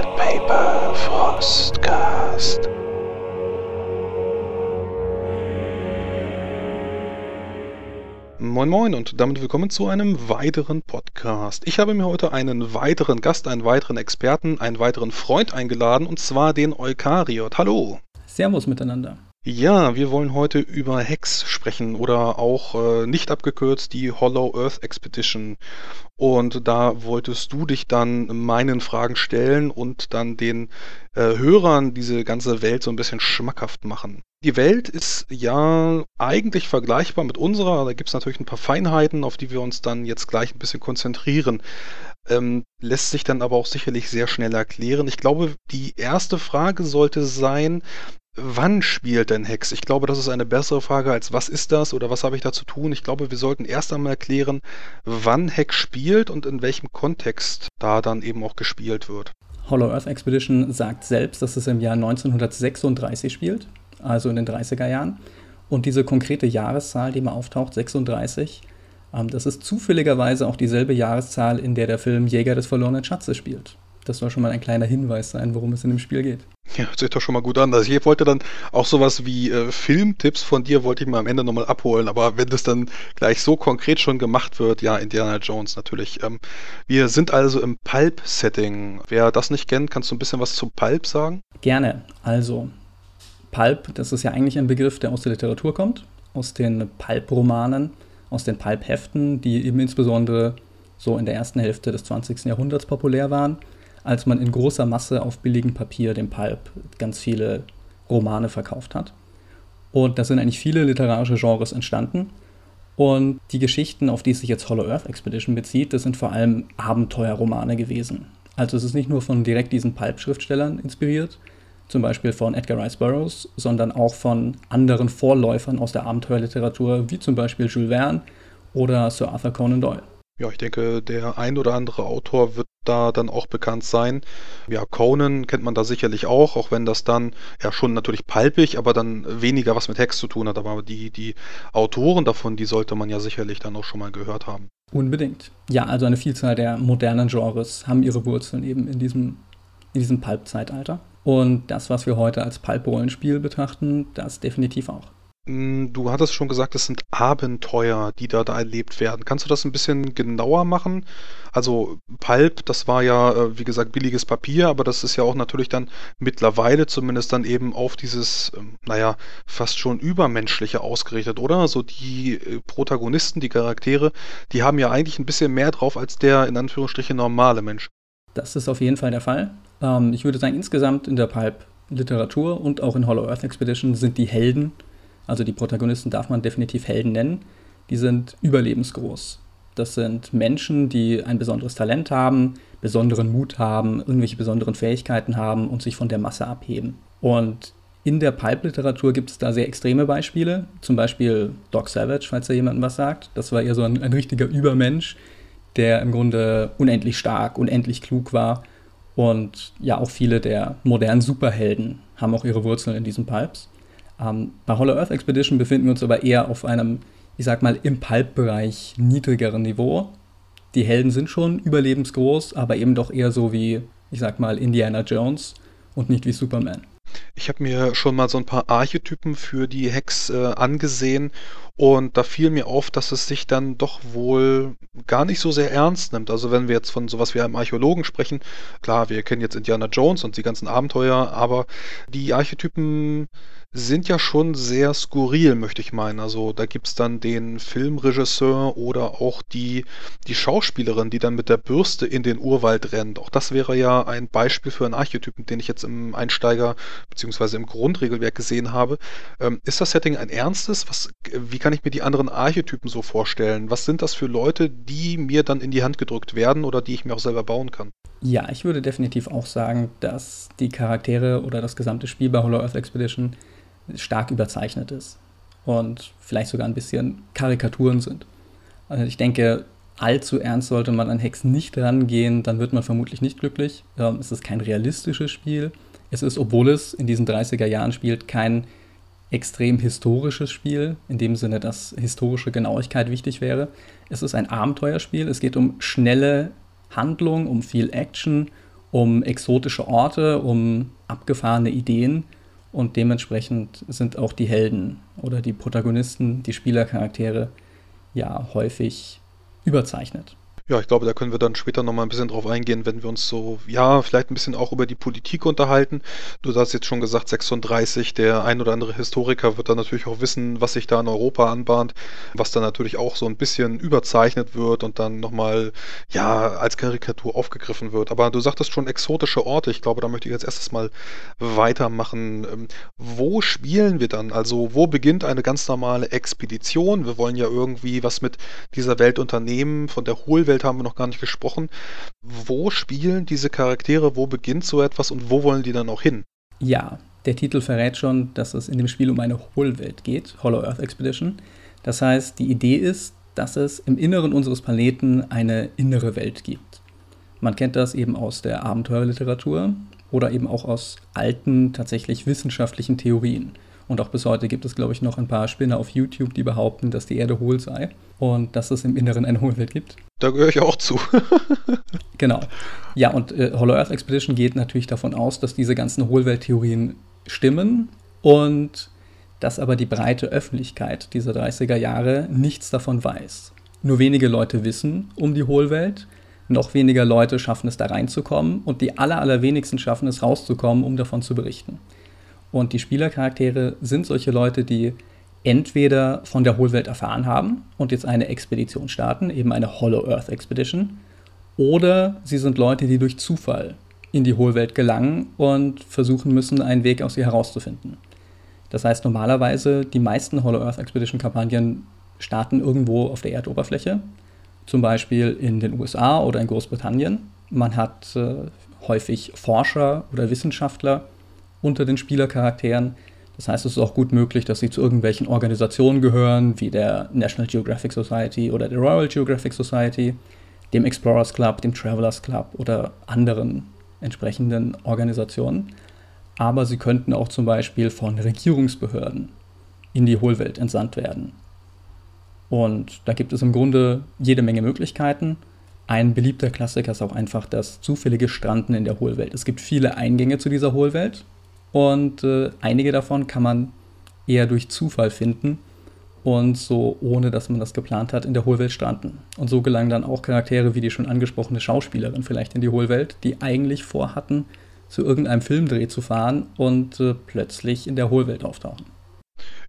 and Paper Frostcast. Moin Moin und damit willkommen zu einem weiteren Podcast. Ich habe mir heute einen weiteren Gast, einen weiteren Experten, einen weiteren Freund eingeladen und zwar den Eukariot. Hallo. Servus miteinander. Ja, wir wollen heute über Hex sprechen oder auch äh, nicht abgekürzt die Hollow Earth Expedition. Und da wolltest du dich dann meinen Fragen stellen und dann den äh, Hörern diese ganze Welt so ein bisschen schmackhaft machen. Die Welt ist ja eigentlich vergleichbar mit unserer. Da gibt es natürlich ein paar Feinheiten, auf die wir uns dann jetzt gleich ein bisschen konzentrieren. Ähm, lässt sich dann aber auch sicherlich sehr schnell erklären. Ich glaube, die erste Frage sollte sein, Wann spielt denn Hex? Ich glaube, das ist eine bessere Frage als was ist das oder was habe ich da zu tun? Ich glaube, wir sollten erst einmal erklären, wann Hex spielt und in welchem Kontext da dann eben auch gespielt wird. Hollow Earth Expedition sagt selbst, dass es im Jahr 1936 spielt, also in den 30er Jahren. Und diese konkrete Jahreszahl, die mal auftaucht, 36, ähm, das ist zufälligerweise auch dieselbe Jahreszahl, in der der Film Jäger des verlorenen Schatzes spielt. Das soll schon mal ein kleiner Hinweis sein, worum es in dem Spiel geht. Ja, hört sich doch schon mal gut an. Also ich wollte dann auch sowas wie äh, Filmtipps von dir, wollte ich mir am Ende nochmal abholen. Aber wenn das dann gleich so konkret schon gemacht wird, ja, Indiana Jones natürlich. Ähm, wir sind also im Pulp-Setting. Wer das nicht kennt, kannst du ein bisschen was zum Pulp sagen? Gerne. Also, Pulp, das ist ja eigentlich ein Begriff, der aus der Literatur kommt, aus den Pulp-Romanen, aus den Pulp-Heften, die eben insbesondere so in der ersten Hälfte des 20. Jahrhunderts populär waren als man in großer Masse auf billigem Papier, dem Pulp, ganz viele Romane verkauft hat. Und da sind eigentlich viele literarische Genres entstanden. Und die Geschichten, auf die sich jetzt Hollow Earth Expedition bezieht, das sind vor allem Abenteuerromane gewesen. Also es ist nicht nur von direkt diesen Pulp-Schriftstellern inspiriert, zum Beispiel von Edgar Rice Burroughs, sondern auch von anderen Vorläufern aus der Abenteuerliteratur, wie zum Beispiel Jules Verne oder Sir Arthur Conan Doyle. Ja, ich denke, der ein oder andere Autor wird da dann auch bekannt sein. Ja, Conan kennt man da sicherlich auch, auch wenn das dann ja schon natürlich palpig, aber dann weniger was mit Hex zu tun hat. Aber die, die Autoren davon, die sollte man ja sicherlich dann auch schon mal gehört haben. Unbedingt. Ja, also eine Vielzahl der modernen Genres haben ihre Wurzeln eben in diesem, in diesem Pulp-Zeitalter. Und das, was wir heute als Pulp-Rollenspiel betrachten, das definitiv auch. Hm, du hattest schon gesagt, es sind Abenteuer, die da, da erlebt werden. Kannst du das ein bisschen genauer machen? Also Pulp, das war ja, äh, wie gesagt, billiges Papier, aber das ist ja auch natürlich dann mittlerweile zumindest dann eben auf dieses, ähm, naja, fast schon übermenschliche ausgerichtet, oder? So die äh, Protagonisten, die Charaktere, die haben ja eigentlich ein bisschen mehr drauf als der in Anführungsstrichen normale Mensch. Das ist auf jeden Fall der Fall. Ähm, ich würde sagen, insgesamt in der Pulp-Literatur und auch in Hollow Earth Expedition sind die Helden also die Protagonisten darf man definitiv Helden nennen, die sind überlebensgroß. Das sind Menschen, die ein besonderes Talent haben, besonderen Mut haben, irgendwelche besonderen Fähigkeiten haben und sich von der Masse abheben. Und in der Pipe-Literatur gibt es da sehr extreme Beispiele, zum Beispiel Doc Savage, falls da jemandem was sagt. Das war eher so ein, ein richtiger Übermensch, der im Grunde unendlich stark, unendlich klug war. Und ja, auch viele der modernen Superhelden haben auch ihre Wurzeln in diesen Pipes. Ähm, bei Hollow Earth Expedition befinden wir uns aber eher auf einem, ich sag mal, im Pulp-Bereich niedrigeren Niveau. Die Helden sind schon überlebensgroß, aber eben doch eher so wie, ich sag mal, Indiana Jones und nicht wie Superman. Ich habe mir schon mal so ein paar Archetypen für die Hex äh, angesehen und da fiel mir auf, dass es sich dann doch wohl gar nicht so sehr ernst nimmt. Also wenn wir jetzt von sowas wie einem Archäologen sprechen, klar, wir kennen jetzt Indiana Jones und die ganzen Abenteuer, aber die Archetypen sind ja schon sehr skurril, möchte ich meinen. Also da gibt es dann den Filmregisseur oder auch die, die Schauspielerin, die dann mit der Bürste in den Urwald rennt. Auch das wäre ja ein Beispiel für einen Archetypen, den ich jetzt im Einsteiger- bzw. im Grundregelwerk gesehen habe. Ähm, ist das Setting ein ernstes? Was, wie kann ich mir die anderen Archetypen so vorstellen? Was sind das für Leute, die mir dann in die Hand gedrückt werden oder die ich mir auch selber bauen kann? Ja, ich würde definitiv auch sagen, dass die Charaktere oder das gesamte Spiel bei Hollow Earth Expedition stark überzeichnet ist und vielleicht sogar ein bisschen Karikaturen sind. Also ich denke, allzu ernst sollte man an Hex nicht rangehen, dann wird man vermutlich nicht glücklich. Ähm, es ist kein realistisches Spiel. Es ist, obwohl es in diesen 30er Jahren spielt, kein extrem historisches Spiel, in dem Sinne, dass historische Genauigkeit wichtig wäre. Es ist ein Abenteuerspiel. Es geht um schnelle Handlung, um viel Action um exotische Orte, um abgefahrene Ideen und dementsprechend sind auch die Helden oder die Protagonisten, die Spielercharaktere ja häufig überzeichnet. Ja, ich glaube, da können wir dann später nochmal ein bisschen drauf eingehen, wenn wir uns so, ja, vielleicht ein bisschen auch über die Politik unterhalten. Du hast jetzt schon gesagt, 36, der ein oder andere Historiker wird dann natürlich auch wissen, was sich da in Europa anbahnt, was dann natürlich auch so ein bisschen überzeichnet wird und dann nochmal, ja, als Karikatur aufgegriffen wird. Aber du sagtest schon exotische Orte. Ich glaube, da möchte ich jetzt erstes mal weitermachen. Ähm, wo spielen wir dann? Also, wo beginnt eine ganz normale Expedition? Wir wollen ja irgendwie was mit dieser Welt unternehmen, von der Hohlwelt Umfeld haben wir noch gar nicht gesprochen. Wo spielen diese Charaktere, wo beginnt so etwas und wo wollen die dann auch hin? Ja, der Titel verrät schon, dass es in dem Spiel um eine Hohlwelt geht, Hollow Earth Expedition. Das heißt, die Idee ist, dass es im Inneren unseres Planeten eine innere Welt gibt. Man kennt das eben aus der Abenteuerliteratur oder eben auch aus alten, tatsächlich wissenschaftlichen Theorien. Und auch bis heute gibt es, glaube ich, noch ein paar Spinner auf YouTube, die behaupten, dass die Erde hohl sei und dass es im Inneren eine Hohlwelt gibt. Da gehöre ich auch zu. genau. Ja, und äh, Hollow Earth Expedition geht natürlich davon aus, dass diese ganzen Hohlwelttheorien stimmen und dass aber die breite Öffentlichkeit dieser 30er Jahre nichts davon weiß. Nur wenige Leute wissen um die Hohlwelt, noch weniger Leute schaffen es da reinzukommen und die aller, allerwenigsten schaffen es rauszukommen, um davon zu berichten. Und die Spielercharaktere sind solche Leute, die entweder von der Hohlwelt erfahren haben und jetzt eine Expedition starten, eben eine Hollow Earth Expedition, oder sie sind Leute, die durch Zufall in die Hohlwelt gelangen und versuchen müssen, einen Weg aus ihr herauszufinden. Das heißt, normalerweise die meisten Hollow Earth Expedition Kampagnen starten irgendwo auf der Erdoberfläche, zum Beispiel in den USA oder in Großbritannien. Man hat äh, häufig Forscher oder Wissenschaftler, unter den Spielercharakteren. Das heißt, es ist auch gut möglich, dass sie zu irgendwelchen Organisationen gehören, wie der National Geographic Society oder der Royal Geographic Society, dem Explorers Club, dem Travelers Club oder anderen entsprechenden Organisationen. Aber sie könnten auch zum Beispiel von Regierungsbehörden in die Hohlwelt entsandt werden. Und da gibt es im Grunde jede Menge Möglichkeiten. Ein beliebter Klassiker ist auch einfach das zufällige Stranden in der Hohlwelt. Es gibt viele Eingänge zu dieser Hohlwelt und äh, einige davon kann man eher durch Zufall finden und so, ohne dass man das geplant hat, in der Hohlwelt stranden. Und so gelangen dann auch Charaktere wie die schon angesprochene Schauspielerin vielleicht in die Hohlwelt, die eigentlich vorhatten, zu irgendeinem Filmdreh zu fahren und äh, plötzlich in der Hohlwelt auftauchen.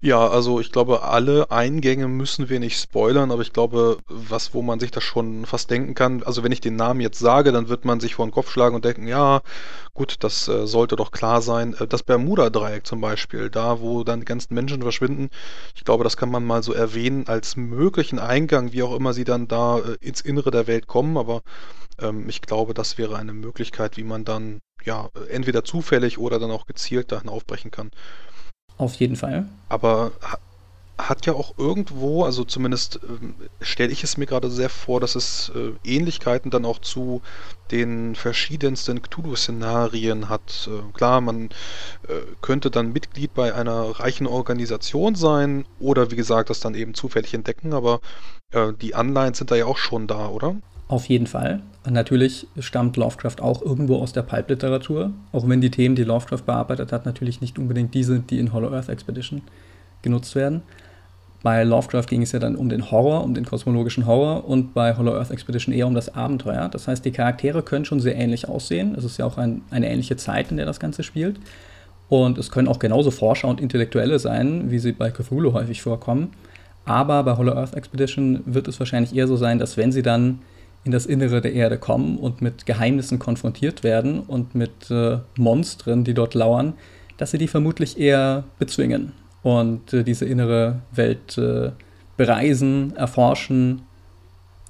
Ja, also ich glaube, alle Eingänge müssen wir nicht spoilern, aber ich glaube, was, wo man sich das schon fast denken kann, also wenn ich den Namen jetzt sage, dann wird man sich vor den Kopf schlagen und denken, ja, gut, das äh, sollte doch klar sein. Äh, das Bermuda-Dreieck zum Beispiel, da wo dann die ganzen Menschen verschwinden, ich glaube, das kann man mal so erwähnen als möglichen Eingang, wie auch immer sie dann da äh, ins Innere der Welt kommen, aber ähm, ich glaube, das wäre eine Möglichkeit, wie man dann ja entweder zufällig oder dann auch gezielt dahin aufbrechen kann. Auf jeden Fall. Aber hat ja auch irgendwo, also zumindest ähm, stelle ich es mir gerade sehr vor, dass es äh, Ähnlichkeiten dann auch zu den verschiedensten Cthulhu-Szenarien hat. Äh, klar, man äh, könnte dann Mitglied bei einer reichen Organisation sein oder wie gesagt, das dann eben zufällig entdecken, aber äh, die Anleihen sind da ja auch schon da, oder? Auf jeden Fall. Natürlich stammt Lovecraft auch irgendwo aus der Pulp-Literatur, auch wenn die Themen, die Lovecraft bearbeitet hat, natürlich nicht unbedingt diese, die in Hollow Earth Expedition genutzt werden. Bei Lovecraft ging es ja dann um den Horror, um den kosmologischen Horror und bei Hollow Earth Expedition eher um das Abenteuer. Das heißt, die Charaktere können schon sehr ähnlich aussehen. Es ist ja auch ein, eine ähnliche Zeit, in der das Ganze spielt. Und es können auch genauso Forscher und Intellektuelle sein, wie sie bei Cthulhu häufig vorkommen. Aber bei Hollow Earth Expedition wird es wahrscheinlich eher so sein, dass wenn sie dann in das Innere der Erde kommen und mit Geheimnissen konfrontiert werden und mit äh, Monstern, die dort lauern, dass sie die vermutlich eher bezwingen und äh, diese innere Welt äh, bereisen, erforschen,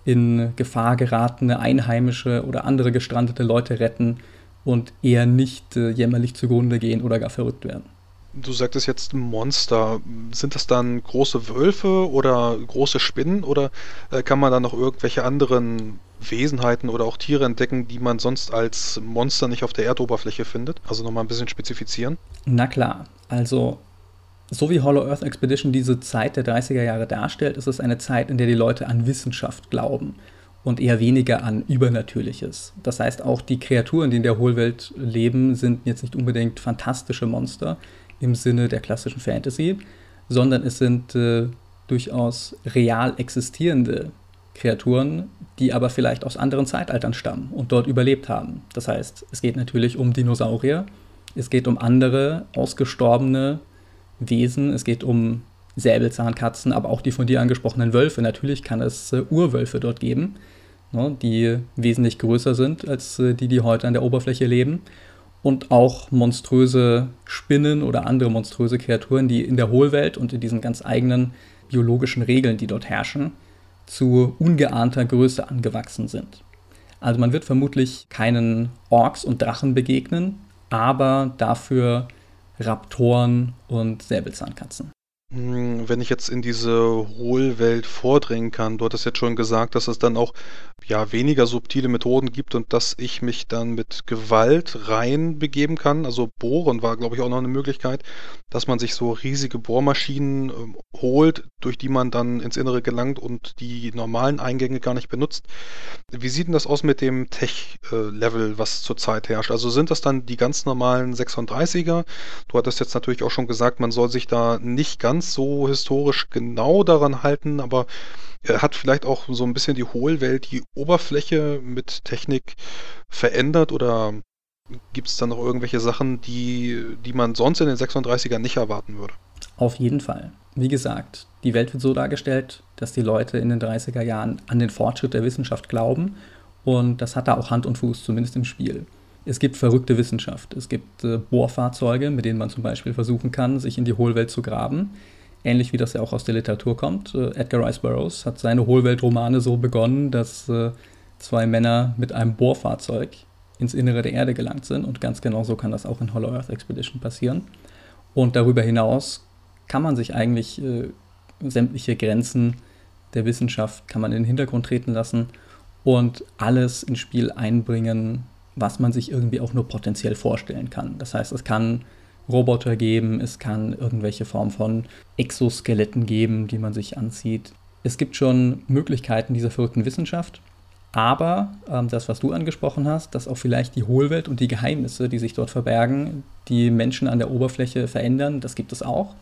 in Gefahr geratene Einheimische oder andere gestrandete Leute retten und eher nicht äh, jämmerlich zugrunde gehen oder gar verrückt werden. Du sagtest jetzt Monster. Sind das dann große Wölfe oder große Spinnen oder äh, kann man da noch irgendwelche anderen Wesenheiten oder auch Tiere entdecken, die man sonst als Monster nicht auf der Erdoberfläche findet? Also nochmal ein bisschen spezifizieren. Na klar, also so wie Hollow Earth Expedition diese Zeit der 30er Jahre darstellt, ist es eine Zeit, in der die Leute an Wissenschaft glauben und eher weniger an Übernatürliches. Das heißt, auch die Kreaturen, die in der Hohlwelt leben, sind jetzt nicht unbedingt fantastische Monster im Sinne der klassischen Fantasy, sondern es sind äh, durchaus real existierende Kreaturen, die aber vielleicht aus anderen Zeitaltern stammen und dort überlebt haben. Das heißt, es geht natürlich um Dinosaurier, es geht um andere ausgestorbene Wesen, es geht um Säbelzahnkatzen, aber auch die von dir angesprochenen Wölfe. Natürlich kann es äh, Urwölfe dort geben, ne, die wesentlich größer sind als äh, die, die heute an der Oberfläche leben. Und auch monströse Spinnen oder andere monströse Kreaturen, die in der Hohlwelt und in diesen ganz eigenen biologischen Regeln, die dort herrschen, zu ungeahnter Größe angewachsen sind. Also man wird vermutlich keinen Orks und Drachen begegnen, aber dafür Raptoren und Säbelzahnkatzen. Hm, wenn ich jetzt in diese Hohlwelt vordringen kann, du hattest jetzt schon gesagt, dass es dann auch ja weniger subtile Methoden gibt und dass ich mich dann mit Gewalt reinbegeben kann. Also bohren war, glaube ich, auch noch eine Möglichkeit, dass man sich so riesige Bohrmaschinen ähm, holt, durch die man dann ins Innere gelangt und die normalen Eingänge gar nicht benutzt. Wie sieht denn das aus mit dem Tech-Level, was zurzeit herrscht? Also sind das dann die ganz normalen 36er? Du hattest jetzt natürlich auch schon gesagt, man soll sich da nicht ganz so historisch genau daran halten, aber er hat vielleicht auch so ein bisschen die Hohlwelt, die Oberfläche mit Technik verändert oder gibt es da noch irgendwelche Sachen, die, die man sonst in den 36ern nicht erwarten würde? Auf jeden Fall. Wie gesagt, die Welt wird so dargestellt, dass die Leute in den 30er Jahren an den Fortschritt der Wissenschaft glauben und das hat da auch Hand und Fuß, zumindest im Spiel. Es gibt verrückte Wissenschaft. Es gibt äh, Bohrfahrzeuge, mit denen man zum Beispiel versuchen kann, sich in die Hohlwelt zu graben ähnlich wie das ja auch aus der Literatur kommt. Äh, Edgar Rice Burroughs hat seine Hohlweltromane so begonnen, dass äh, zwei Männer mit einem Bohrfahrzeug ins Innere der Erde gelangt sind und ganz genau so kann das auch in Hollow Earth Expedition passieren. Und darüber hinaus kann man sich eigentlich äh, sämtliche Grenzen der Wissenschaft kann man in den Hintergrund treten lassen und alles ins Spiel einbringen, was man sich irgendwie auch nur potenziell vorstellen kann. Das heißt, es kann Roboter geben, es kann irgendwelche Form von Exoskeletten geben, die man sich anzieht. Es gibt schon Möglichkeiten dieser verrückten Wissenschaft, aber ähm, das, was du angesprochen hast, dass auch vielleicht die Hohlwelt und die Geheimnisse, die sich dort verbergen, die Menschen an der Oberfläche verändern, das gibt es auch.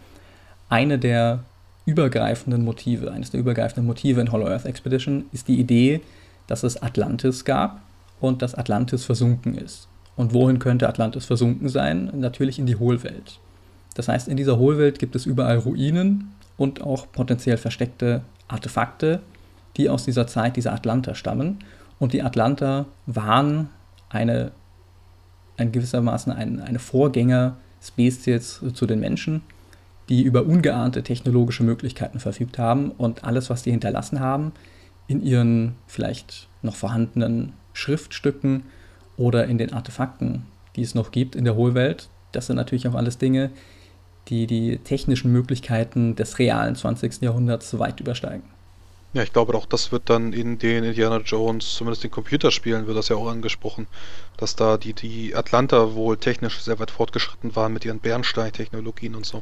Eine der übergreifenden Motive, eines der übergreifenden Motive in Hollow Earth Expedition ist die Idee, dass es Atlantis gab und dass Atlantis versunken ist. Und wohin könnte Atlantis versunken sein? Natürlich in die Hohlwelt. Das heißt, in dieser Hohlwelt gibt es überall Ruinen und auch potenziell versteckte Artefakte, die aus dieser Zeit dieser Atlanter stammen. Und die Atlanter waren eine, ein gewissermaßen ein, eine Vorgänger-Spezies zu den Menschen, die über ungeahnte technologische Möglichkeiten verfügt haben und alles, was die hinterlassen haben, in ihren vielleicht noch vorhandenen Schriftstücken oder in den Artefakten, die es noch gibt in der Hohlwelt. Das sind natürlich auch alles Dinge, die die technischen Möglichkeiten des realen 20. Jahrhunderts weit übersteigen. Ja, ich glaube auch, das wird dann in den Indiana Jones, zumindest in Computerspielen, wird das ja auch angesprochen, dass da die, die Atlanta wohl technisch sehr weit fortgeschritten waren mit ihren Bernstein-Technologien und so.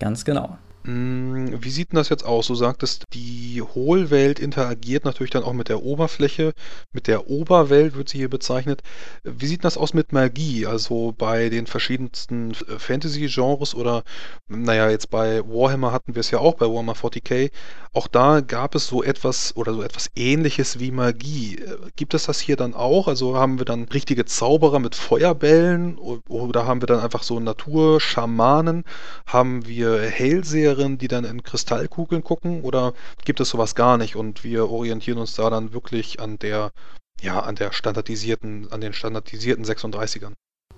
Ganz genau. Hm, wie sieht denn das jetzt aus? Du sagtest, die Hohlwelt interagiert natürlich dann auch mit der Oberfläche, mit der Oberwelt wird sie hier bezeichnet. Wie sieht das aus mit Magie? Also bei den verschiedensten Fantasy-Genres oder, naja, jetzt bei Warhammer hatten wir es ja auch, bei Warhammer 40k. Auch da gab es so etwas oder so etwas ähnliches wie Magie. Gibt es das hier dann auch? Also haben wir dann richtige Zauberer mit Feuerbällen oder haben wir dann einfach so Naturschamanen? Haben wir Hellseher? Hellseherinnen, die dann in Kristallkugeln gucken oder gibt es sowas gar nicht und wir orientieren uns da dann wirklich an der, ja, an der standardisierten, an den standardisierten 36ern?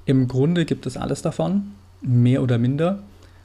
Im Grunde gibt es alles davon, mehr oder minder.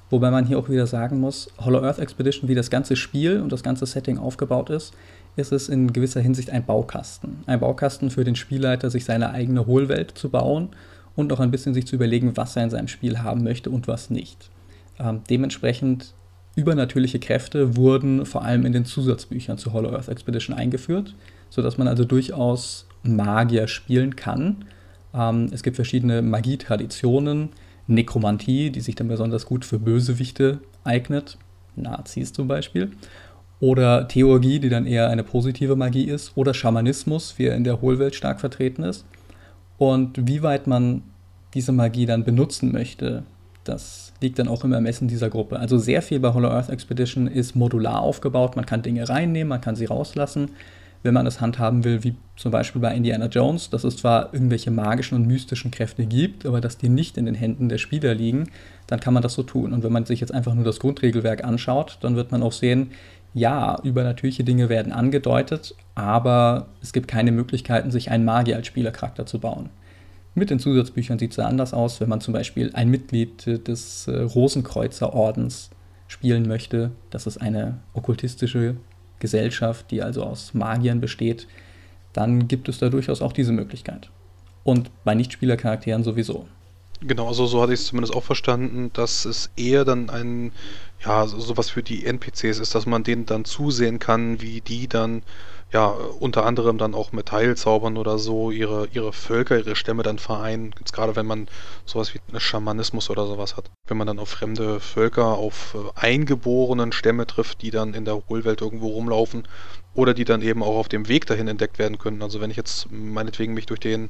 Wobei man hier auch wieder sagen muss, Hollow Earth Expedition, wie das ganze Spiel und das ganze Setting aufgebaut ist, ist es in gewisser Hinsicht ein Baukasten. Ein Baukasten für den Spielleiter, sich seine eigene Hohlwelt zu bauen und auch ein bisschen sich zu überlegen, was er in seinem Spiel haben möchte und was nicht. Ähm, dementsprechend Übernatürliche Kräfte wurden vor allem in den Zusatzbüchern zu Hollow Earth Expedition eingeführt, sodass man also durchaus Magier spielen kann. Ähm, es gibt verschiedene Magietraditionen, Nekromantie, die sich dann besonders gut für Bösewichte eignet, Nazis zum Beispiel. oder Theurgie, die dann eher eine positive Magie ist, oder Schamanismus, wie er in der Hohlwelt stark vertreten ist. Und wie weit man diese Magie dann benutzen möchte, das liegt dann auch im Ermessen dieser Gruppe. Also sehr viel bei Hollow Earth Expedition ist modular aufgebaut. Man kann Dinge reinnehmen, man kann sie rauslassen, wenn man das handhaben will, wie zum Beispiel bei Indiana Jones, dass es zwar irgendwelche magischen und mystischen Kräfte gibt, aber dass die nicht in den Händen der Spieler liegen, dann kann man das so tun. Und wenn man sich jetzt einfach nur das Grundregelwerk anschaut, dann wird man auch sehen, ja, übernatürliche Dinge werden angedeutet, aber es gibt keine Möglichkeiten, sich einen Magier als Spielercharakter zu bauen. Mit den Zusatzbüchern sieht es ja anders aus, wenn man zum Beispiel ein Mitglied des äh, Rosenkreuzer-Ordens spielen möchte. Das ist eine okkultistische Gesellschaft, die also aus Magiern besteht. Dann gibt es da durchaus auch diese Möglichkeit. Und bei Nichtspielercharakteren sowieso. Genau, also so hatte ich es zumindest auch verstanden, dass es eher dann ein, ja, sowas für die NPCs ist, dass man denen dann zusehen kann, wie die dann ja, unter anderem dann auch mit Heilzaubern oder so ihre, ihre Völker, ihre Stämme dann vereinen. Jetzt gerade wenn man sowas wie Schamanismus oder sowas hat. Wenn man dann auf fremde Völker, auf äh, eingeborenen Stämme trifft, die dann in der Hohlwelt irgendwo rumlaufen oder die dann eben auch auf dem Weg dahin entdeckt werden können. Also wenn ich jetzt meinetwegen mich durch den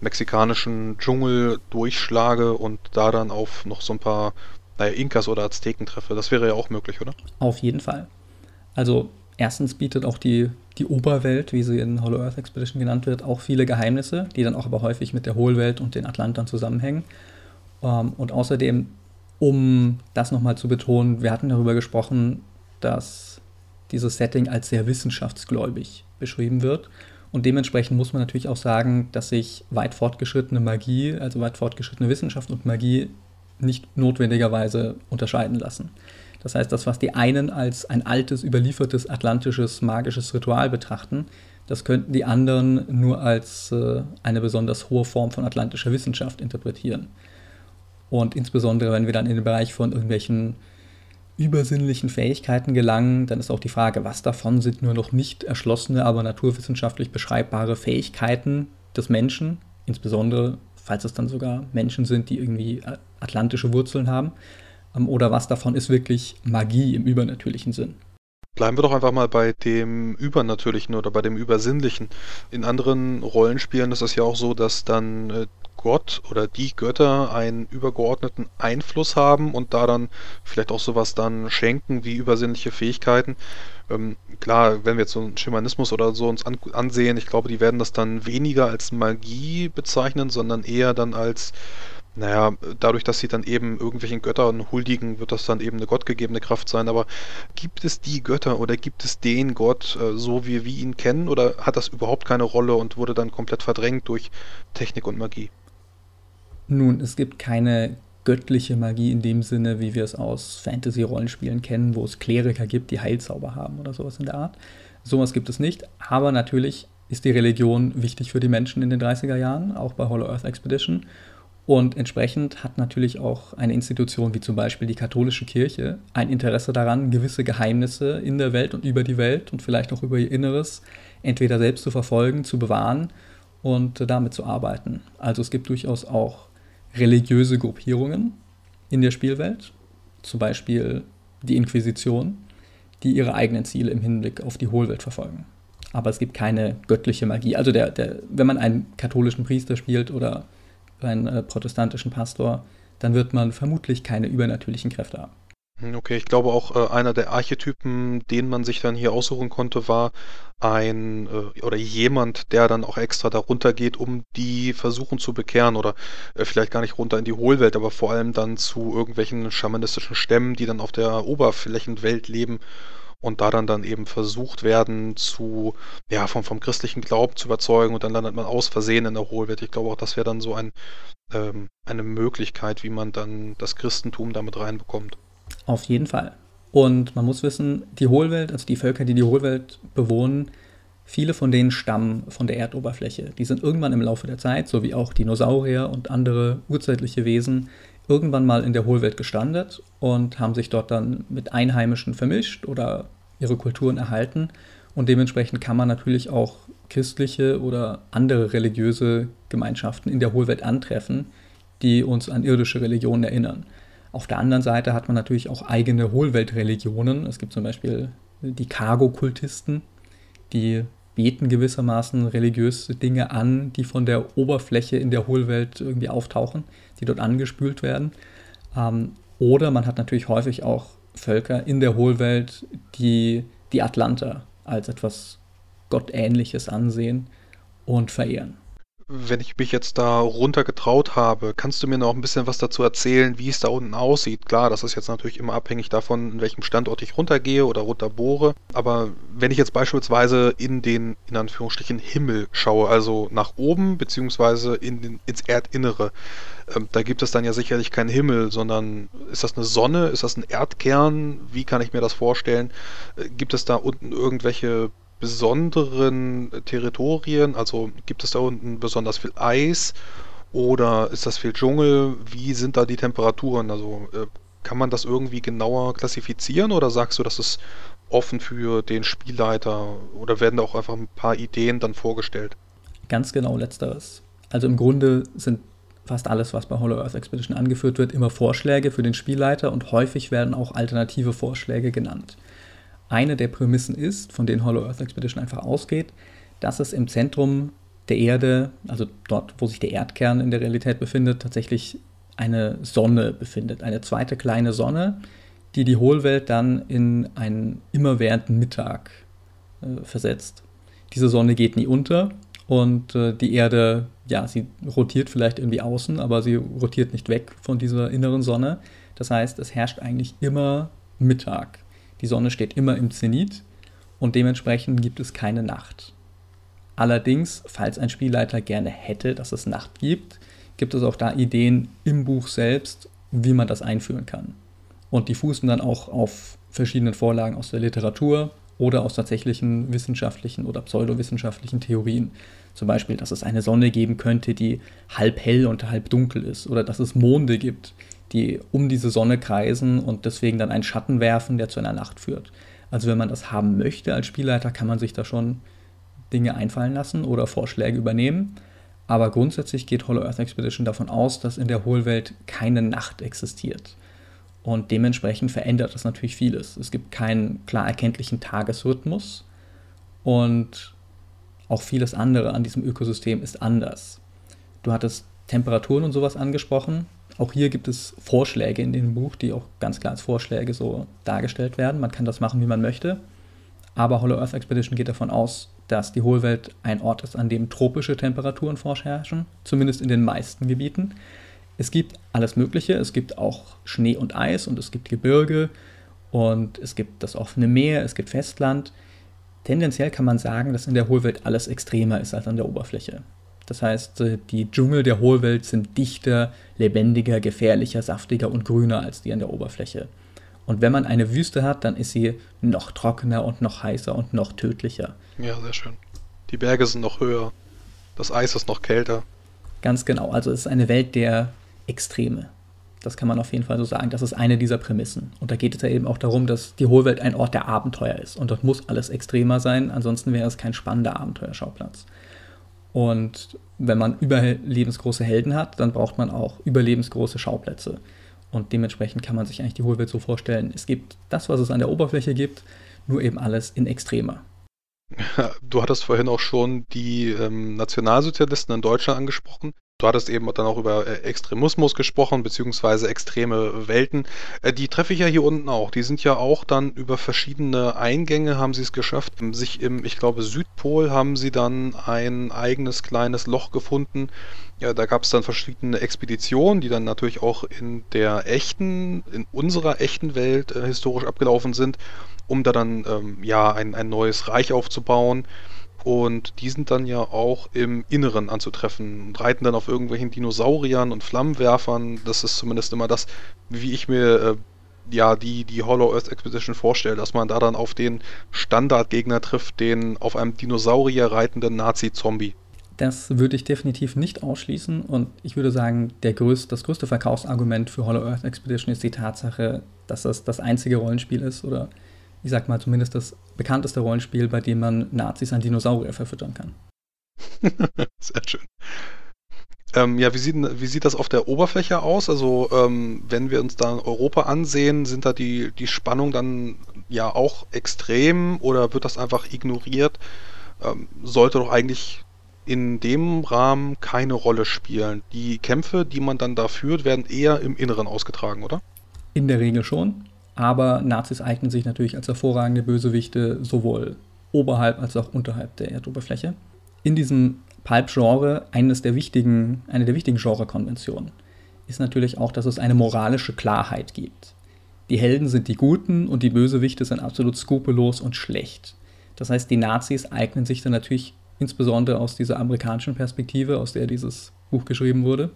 mexikanischen Dschungel durchschlage und da dann auf noch so ein paar, naja, Inkas oder Azteken treffe, das wäre ja auch möglich, oder? Auf jeden Fall. Also erstens bietet auch die, die Oberwelt, wie sie in Hollow Earth Expedition genannt wird, auch viele Geheimnisse, die dann auch aber häufig mit der Hohlwelt und den Atlantern zusammenhängen. Ähm, und außerdem, um das nochmal zu betonen, wir hatten darüber gesprochen, dass dieses Setting als sehr wissenschaftsgläubig beschrieben wird. Und dementsprechend muss man natürlich auch sagen, dass sich weit fortgeschrittene Magie, also weit fortgeschrittene Wissenschaft und Magie nicht notwendigerweise unterscheiden lassen. Das heißt, das, was die einen als ein altes, überliefertes atlantisches magisches Ritual betrachten, das könnten die anderen nur als äh, eine besonders hohe Form von atlantischer Wissenschaft interpretieren. Und insbesondere, wenn wir dann in den Bereich von irgendwelchen übersinnlichen Fähigkeiten gelangen, dann ist auch die Frage, was davon sind nur noch nicht erschlossene, aber naturwissenschaftlich beschreibbare Fähigkeiten des Menschen, insbesondere falls es dann sogar Menschen sind, die irgendwie äh, atlantische Wurzeln haben oder was davon ist wirklich Magie im übernatürlichen Sinn. Bleiben wir doch einfach mal bei dem Übernatürlichen oder bei dem Übersinnlichen. In anderen Rollenspielen ist es ja auch so, dass dann äh, Gott oder die Götter einen übergeordneten Einfluss haben und da dann vielleicht auch sowas dann schenken wie übersinnliche Fähigkeiten. Ähm, klar, wenn wir jetzt so einen Schamanismus oder so uns an, ansehen, ich glaube, die werden das dann weniger als Magie bezeichnen, sondern eher dann als naja, dadurch, dass sie dann eben irgendwelchen Göttern huldigen, wird das dann eben eine gottgegebene Kraft sein. Aber gibt es die Götter oder gibt es den Gott, äh, so wie wir ihn kennen, oder hat das überhaupt keine Rolle und wurde dann komplett verdrängt durch Technik und Magie? Nun, es gibt keine göttliche Magie in dem Sinne, wie wir es aus Fantasy-Rollenspielen kennen, wo es Kleriker gibt, die Heilzauber haben oder sowas in der Art. Sowas gibt es nicht, aber natürlich ist die Religion wichtig für die Menschen in den 30er Jahren, auch bei Hollow Earth Expedition. Und entsprechend hat natürlich auch eine Institution wie zum Beispiel die katholische Kirche ein Interesse daran, gewisse Geheimnisse in der Welt und über die Welt und vielleicht auch über ihr Inneres entweder selbst zu verfolgen, zu bewahren und damit zu arbeiten. Also es gibt durchaus auch religiöse Gruppierungen in der Spielwelt, zum Beispiel die Inquisition, die ihre eigenen Ziele im Hinblick auf die Hohlwelt verfolgen. Aber es gibt keine göttliche Magie. Also der, der, wenn man einen katholischen Priester spielt oder einen äh, protestantischen Pastor, dann wird man vermutlich keine übernatürlichen Kräfte haben. Hm, okay, ich glaube auch äh, einer der Archetypen, den man sich dann hier aussuchen konnte, war ein äh, oder jemand, der dann auch extra darunter geht, um die versuchen zu bekehren oder äh, vielleicht gar nicht runter in die Hohlwelt, aber vor allem dann zu irgendwelchen schamanistischen Stämmen, die dann auf der Oberflächenwelt leben und da dann dann eben versucht werden zu, ja, vom, vom christlichen Glauben zu überzeugen und dann landet man aus Versehen in der Hohlwelt. Ich glaube auch, das wäre dann so ein, ähm, eine Möglichkeit, wie man dann das Christentum damit reinbekommt. Auf jeden Fall. Und man muss wissen, die Hohlwelt, also die Völker, die die Hohlwelt bewohnen, viele von denen stammen von der Erdoberfläche. Die sind irgendwann im Laufe der Zeit, so wie auch Dinosaurier und andere urzeitliche Wesen, irgendwann mal in der Hohlwelt gestrandet und haben sich dort dann mit Einheimischen vermischt oder ihre Kulturen erhalten. Und dementsprechend kann man natürlich auch christliche oder andere religiöse Gemeinschaften in der Hohlwelt antreffen, die uns an irdische Religionen erinnern. Auf der anderen Seite hat man natürlich auch eigene Hohlweltreligionen. Es gibt zum Beispiel die Cargo-Kultisten, die beten gewissermaßen religiöse Dinge an, die von der Oberfläche in der Hohlwelt irgendwie auftauchen, die dort angespült werden. Ähm, oder man hat natürlich häufig auch Völker in der Hohlwelt, die die Atlanter als etwas Gottähnliches ansehen und verehren wenn ich mich jetzt da runter getraut habe, kannst du mir noch ein bisschen was dazu erzählen, wie es da unten aussieht? Klar, das ist jetzt natürlich immer abhängig davon, in welchem Standort ich runtergehe oder runterbohre. Aber wenn ich jetzt beispielsweise in den, in Anführungsstrichen, Himmel schaue, also nach oben, beziehungsweise in den, ins Erdinnere, ähm, da gibt es dann ja sicherlich keinen Himmel, sondern ist das eine Sonne? Ist das ein Erdkern? Wie kann ich mir das vorstellen? Äh, gibt es da unten irgendwelche besonderen Territorien? Also gibt es da unten besonders viel Eis oder ist das viel Dschungel? Wie sind da die Temperaturen? Also äh, kann man das irgendwie genauer klassifizieren oder sagst du, das ist offen für den Spielleiter oder werden da auch einfach ein paar Ideen dann vorgestellt? Ganz genau letzteres. Also im Grunde sind fast alles, was bei Hollow Earth Expedition angeführt wird, immer Vorschläge für den Spielleiter und häufig werden auch alternative Vorschläge genannt eine der Prämissen ist, von denen Hollow Earth Expedition einfach ausgeht, dass es im Zentrum der Erde, also dort, wo sich der Erdkern in der Realität befindet, tatsächlich eine Sonne befindet, eine zweite kleine Sonne, die die Hohlwelt dann in einen immerwährenden Mittag äh, versetzt. Diese Sonne geht nie unter und äh, die Erde, ja, sie rotiert vielleicht irgendwie außen, aber sie rotiert nicht weg von dieser inneren Sonne. Das heißt, es herrscht eigentlich immer Mittag. Die Sonne steht immer im Zenit und dementsprechend gibt es keine Nacht. Allerdings, falls ein Spielleiter gerne hätte, dass es Nacht gibt, gibt es auch da Ideen im Buch selbst, wie man das einführen kann. Und die fußen dann auch auf verschiedenen Vorlagen aus der Literatur oder aus tatsächlichen wissenschaftlichen oder pseudowissenschaftlichen Theorien. Zum Beispiel, dass es eine Sonne geben könnte, die halb hell und halb dunkel ist. Oder dass es Monde gibt, die um diese Sonne kreisen und deswegen dann einen Schatten werfen, der zu einer Nacht führt. Also wenn man das haben möchte als Spielleiter, kann man sich da schon Dinge einfallen lassen oder Vorschläge übernehmen. Aber grundsätzlich geht Hollow Earth Expedition davon aus, dass in der Hohlwelt keine Nacht existiert. Und dementsprechend verändert das natürlich vieles. Es gibt keinen klar erkenntlichen Tagesrhythmus und auch vieles andere an diesem Ökosystem ist anders. Du hattest Temperaturen und sowas angesprochen. Auch hier gibt es Vorschläge in dem Buch, die auch ganz klar als Vorschläge so dargestellt werden. Man kann das machen, wie man möchte. Aber Hollow Earth Expedition geht davon aus, dass die Hohlwelt ein Ort ist, an dem tropische Temperaturen vorherrschen, zumindest in den meisten Gebieten. Es gibt alles Mögliche, es gibt auch Schnee und Eis und es gibt Gebirge und es gibt das offene Meer, es gibt Festland. Tendenziell kann man sagen, dass in der Hohlwelt alles extremer ist als an der Oberfläche. Das heißt, äh, die Dschungel der Hohlwelt sind dichter, lebendiger, gefährlicher, saftiger und grüner als die an der Oberfläche. Und wenn man eine Wüste hat, dann ist sie noch trockener und noch heißer und noch tödlicher. Ja, sehr schön. Die Berge sind noch höher, das Eis ist noch kälter. Ganz genau, also es ist eine Welt der Extreme. Das kann man auf jeden Fall so sagen. Das ist eine dieser Prämissen. Und da geht es ja eben auch darum, dass die Hohlwelt ein Ort der Abenteuer ist. Und dort muss alles extremer sein, ansonsten wäre es kein spannender Abenteuerschauplatz. Und wenn man überlebensgroße Helden hat, dann braucht man auch überlebensgroße Schauplätze. Und dementsprechend kann man sich eigentlich die Hohlwelt so vorstellen, es gibt das, was es an der Oberfläche gibt, nur eben alles in Extremer. Du hattest vorhin auch schon die ähm, Nationalsozialisten in Deutschland angesprochen. Du hattest eben dann auch über äh, Extremismus gesprochen, beziehungsweise extreme Welten. Äh, die treffe ich ja hier unten auch. Die sind ja auch dann über verschiedene Eingänge haben sie es geschafft. Sich im, ich glaube, Südpol haben sie dann ein eigenes kleines Loch gefunden. Ja, da gab es dann verschiedene Expeditionen, die dann natürlich auch in der echten, in unserer echten Welt äh, historisch abgelaufen sind, um da dann ähm, ja ein, ein neues Reich aufzubauen. Und die sind dann ja auch im Inneren anzutreffen und reiten dann auf irgendwelchen Dinosauriern und Flammenwerfern. Das ist zumindest immer das, wie ich mir äh, ja die, die Hollow Earth Expedition vorstelle, dass man da dann auf den Standardgegner trifft, den auf einem Dinosaurier reitenden Nazi-Zombie. Das würde ich definitiv nicht ausschließen und ich würde sagen, der größte, das größte Verkaufsargument für Hollow Earth Expedition ist die Tatsache, dass es das einzige Rollenspiel ist oder ich sag mal, zumindest das bekannteste Rollenspiel, bei dem man Nazis an Dinosaurier verfüttern kann. Sehr schön. Ähm, ja, wie sieht, wie sieht das auf der Oberfläche aus? Also, ähm, wenn wir uns da Europa ansehen, sind da die, die Spannung dann ja auch extrem oder wird das einfach ignoriert? Ähm, sollte doch eigentlich in dem Rahmen keine Rolle spielen. Die Kämpfe, die man dann da führt, werden eher im Inneren ausgetragen, oder? In der Regel schon. Aber Nazis eignen sich natürlich als hervorragende Bösewichte sowohl oberhalb als auch unterhalb der Erdoberfläche. In diesem Pulp-Genre, eines der wichtigen, eine der wichtigen Genre-Konventionen, ist natürlich auch, dass es eine moralische Klarheit gibt. Die Helden sind die Guten und die Bösewichte sind absolut skrupellos und schlecht. Das heißt, die Nazis eignen sich dann natürlich insbesondere aus dieser amerikanischen Perspektive, aus der dieses Buch geschrieben wurde,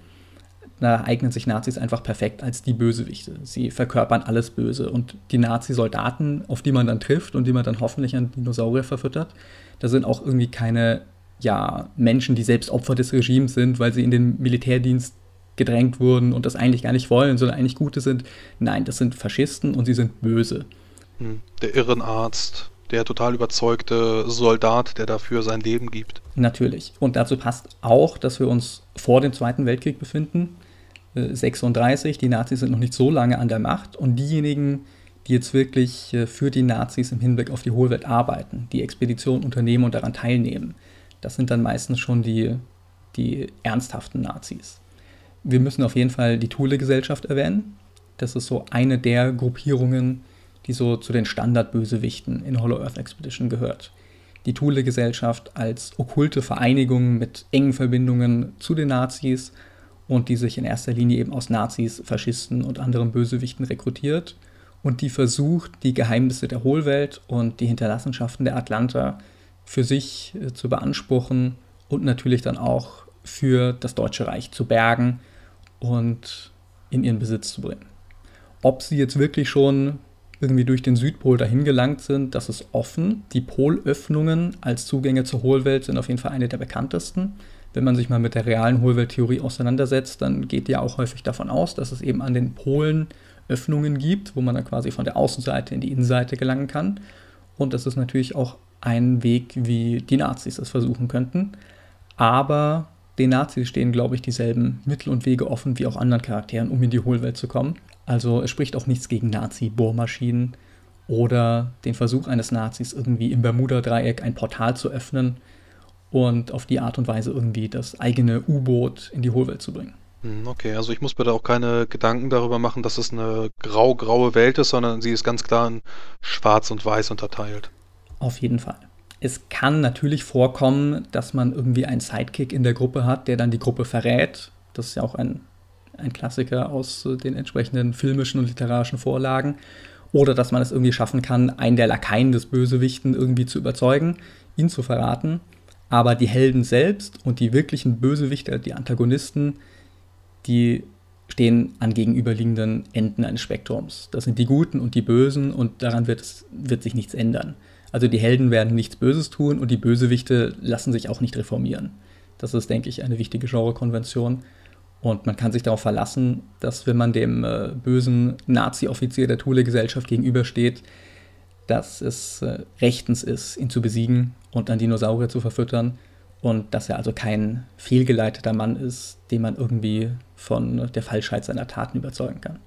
da eignen sich Nazis einfach perfekt als die Bösewichte. Sie verkörpern alles Böse. Und die Nazi-Soldaten, auf die man dann trifft und die man dann hoffentlich an Dinosaurier verfüttert, da sind auch irgendwie keine ja, Menschen, die selbst Opfer des Regimes sind, weil sie in den Militärdienst gedrängt wurden und das eigentlich gar nicht wollen, sondern eigentlich Gute sind. Nein, das sind Faschisten und sie sind böse. Hm, der Irrenarzt, der total überzeugte Soldat, der dafür sein Leben gibt. Natürlich. Und dazu passt auch, dass wir uns vor dem Zweiten Weltkrieg befinden. 36, äh, die Nazis sind noch nicht so lange an der Macht und diejenigen, die jetzt wirklich äh, für die Nazis im Hinblick auf die Hohlwelt arbeiten, die Expeditionen unternehmen und daran teilnehmen, das sind dann meistens schon die, die ernsthaften Nazis. Wir müssen auf jeden Fall die Thule-Gesellschaft erwähnen. Das ist so eine der Gruppierungen, die so zu den Standardbösewichten in Hollow Earth Expedition gehört. Die Thule-Gesellschaft als okkulte Vereinigung mit engen Verbindungen zu den Nazis und die sich in erster Linie eben aus Nazis, Faschisten und anderen Bösewichten rekrutiert und die versucht, die Geheimnisse der Hohlwelt und die Hinterlassenschaften der Atlanta für sich äh, zu beanspruchen und natürlich dann auch für das Deutsche Reich zu bergen und in ihren Besitz zu bringen. Ob sie jetzt wirklich schon irgendwie durch den Südpol dahin gelangt sind, das ist offen. Die Polöffnungen als Zugänge zur Hohlwelt sind auf jeden Fall eine der bekanntesten. Wenn man sich mal mit der realen Hohlwelttheorie auseinandersetzt, dann geht ja auch häufig davon aus, dass es eben an den Polen Öffnungen gibt, wo man dann quasi von der Außenseite in die Innenseite gelangen kann. Und das ist natürlich auch ein Weg, wie die Nazis es versuchen könnten. Aber den Nazis stehen, glaube ich, dieselben Mittel und Wege offen wie auch anderen Charakteren, um in die Hohlwelt zu kommen. Also es spricht auch nichts gegen Nazi-Bohrmaschinen oder den Versuch eines Nazis, irgendwie im Bermuda-Dreieck ein Portal zu öffnen und auf die Art und Weise irgendwie das eigene U-Boot in die Hohlwelt zu bringen. Hm, okay, also ich muss mir da auch keine Gedanken darüber machen, dass es eine grau-graue Welt ist, sondern sie ist ganz klar in schwarz und weiß unterteilt. Auf jeden Fall. Es kann natürlich vorkommen, dass man irgendwie einen Sidekick in der Gruppe hat, der dann die Gruppe verrät. Das ist ja auch ein ein Klassiker aus äh, den entsprechenden filmischen und literarischen Vorlagen. Oder dass man es irgendwie schaffen kann, einen der Lakaien des Bösewichten irgendwie zu überzeugen, ihn zu verraten. Aber die Helden selbst und die wirklichen Bösewichte, die Antagonisten, die stehen an gegenüberliegenden Enden eines Spektrums. Das sind die Guten und die Bösen und daran wird, es, wird sich nichts ändern. Also die Helden werden nichts Böses tun und die Bösewichte lassen sich auch nicht reformieren. Das ist, denke ich, eine wichtige Genrekonvention. Und man kann sich darauf verlassen, dass wenn man dem äh, bösen Nazi-Offizier der Thule-Gesellschaft gegenübersteht, dass es äh, rechtens ist, ihn zu besiegen und dann Dinosaurier zu verfüttern. Und dass er also kein fehlgeleiteter Mann ist, den man irgendwie von der Falschheit seiner Taten überzeugen kann.